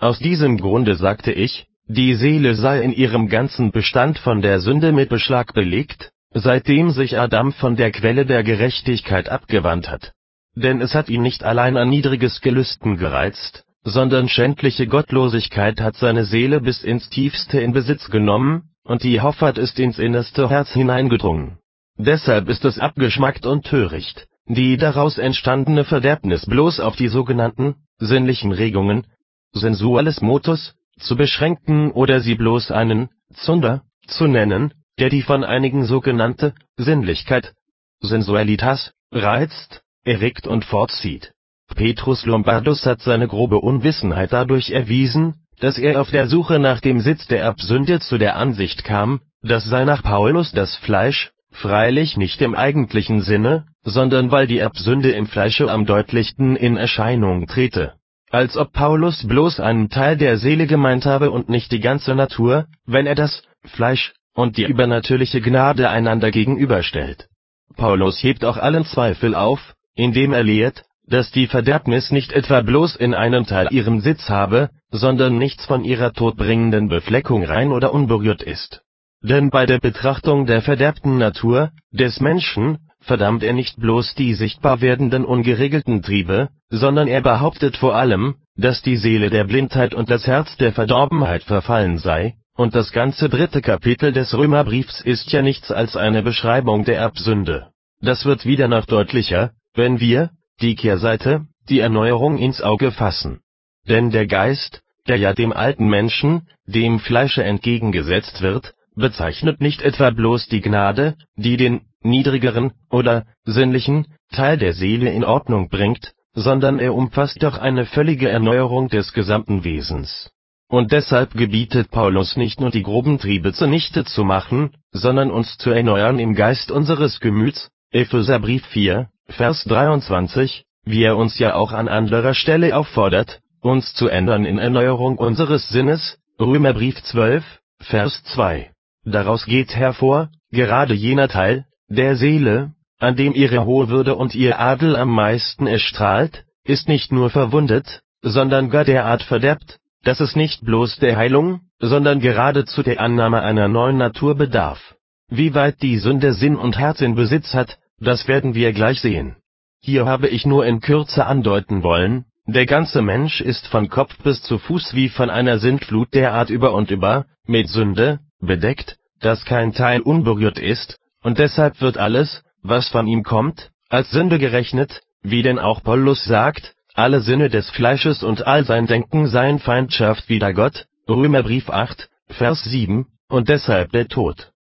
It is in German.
Aus diesem Grunde sagte ich, die Seele sei in ihrem ganzen Bestand von der Sünde mit Beschlag belegt, seitdem sich Adam von der Quelle der Gerechtigkeit abgewandt hat. Denn es hat ihn nicht allein ein niedriges Gelüsten gereizt, sondern schändliche Gottlosigkeit hat seine Seele bis ins Tiefste in Besitz genommen, und die Hoffart ist ins innerste Herz hineingedrungen. Deshalb ist es abgeschmackt und töricht, die daraus entstandene Verderbnis bloß auf die sogenannten sinnlichen Regungen (sensuales motus) zu beschränken oder sie bloß einen Zunder zu nennen, der die von einigen sogenannte Sinnlichkeit (Sensualitas) reizt, erregt und fortzieht. Petrus Lombardus hat seine grobe Unwissenheit dadurch erwiesen, dass er auf der Suche nach dem Sitz der Erbsünde zu der Ansicht kam, das sei nach Paulus das Fleisch, freilich nicht im eigentlichen Sinne, sondern weil die Erbsünde im Fleische am deutlichsten in Erscheinung trete. Als ob Paulus bloß einen Teil der Seele gemeint habe und nicht die ganze Natur, wenn er das Fleisch und die übernatürliche Gnade einander gegenüberstellt. Paulus hebt auch allen Zweifel auf, indem er lehrt, dass die Verderbnis nicht etwa bloß in einem Teil ihren Sitz habe, sondern nichts von ihrer todbringenden Befleckung rein oder unberührt ist. Denn bei der Betrachtung der verderbten Natur des Menschen verdammt er nicht bloß die sichtbar werdenden ungeregelten Triebe, sondern er behauptet vor allem, dass die Seele der Blindheit und das Herz der Verdorbenheit verfallen sei, und das ganze dritte Kapitel des Römerbriefs ist ja nichts als eine Beschreibung der Erbsünde. Das wird wieder noch deutlicher, wenn wir, die Kehrseite, die Erneuerung ins Auge fassen. Denn der Geist, der ja dem alten Menschen, dem Fleische entgegengesetzt wird, bezeichnet nicht etwa bloß die Gnade, die den niedrigeren oder sinnlichen Teil der Seele in Ordnung bringt, sondern er umfasst doch eine völlige Erneuerung des gesamten Wesens. Und deshalb gebietet Paulus nicht nur die groben Triebe zunichte zu machen, sondern uns zu erneuern im Geist unseres Gemüts (Epheserbrief 4, Vers 23), wie er uns ja auch an anderer Stelle auffordert, uns zu ändern in Erneuerung unseres Sinnes (Römerbrief 12, Vers 2). Daraus geht hervor, gerade jener Teil der Seele, an dem ihre hohe Würde und ihr Adel am meisten erstrahlt, ist nicht nur verwundet, sondern gar derart verderbt, dass es nicht bloß der Heilung, sondern geradezu der Annahme einer neuen Natur bedarf. Wie weit die Sünde Sinn und Herz in Besitz hat, das werden wir gleich sehen. Hier habe ich nur in Kürze andeuten wollen, der ganze Mensch ist von Kopf bis zu Fuß wie von einer Sintflut derart über und über, mit Sünde, bedeckt, dass kein Teil unberührt ist, und deshalb wird alles, was von ihm kommt, als Sünde gerechnet, wie denn auch Paulus sagt, alle Sinne des Fleisches und all sein Denken seien Feindschaft wider Gott, Römerbrief 8, Vers 7, und deshalb der Tod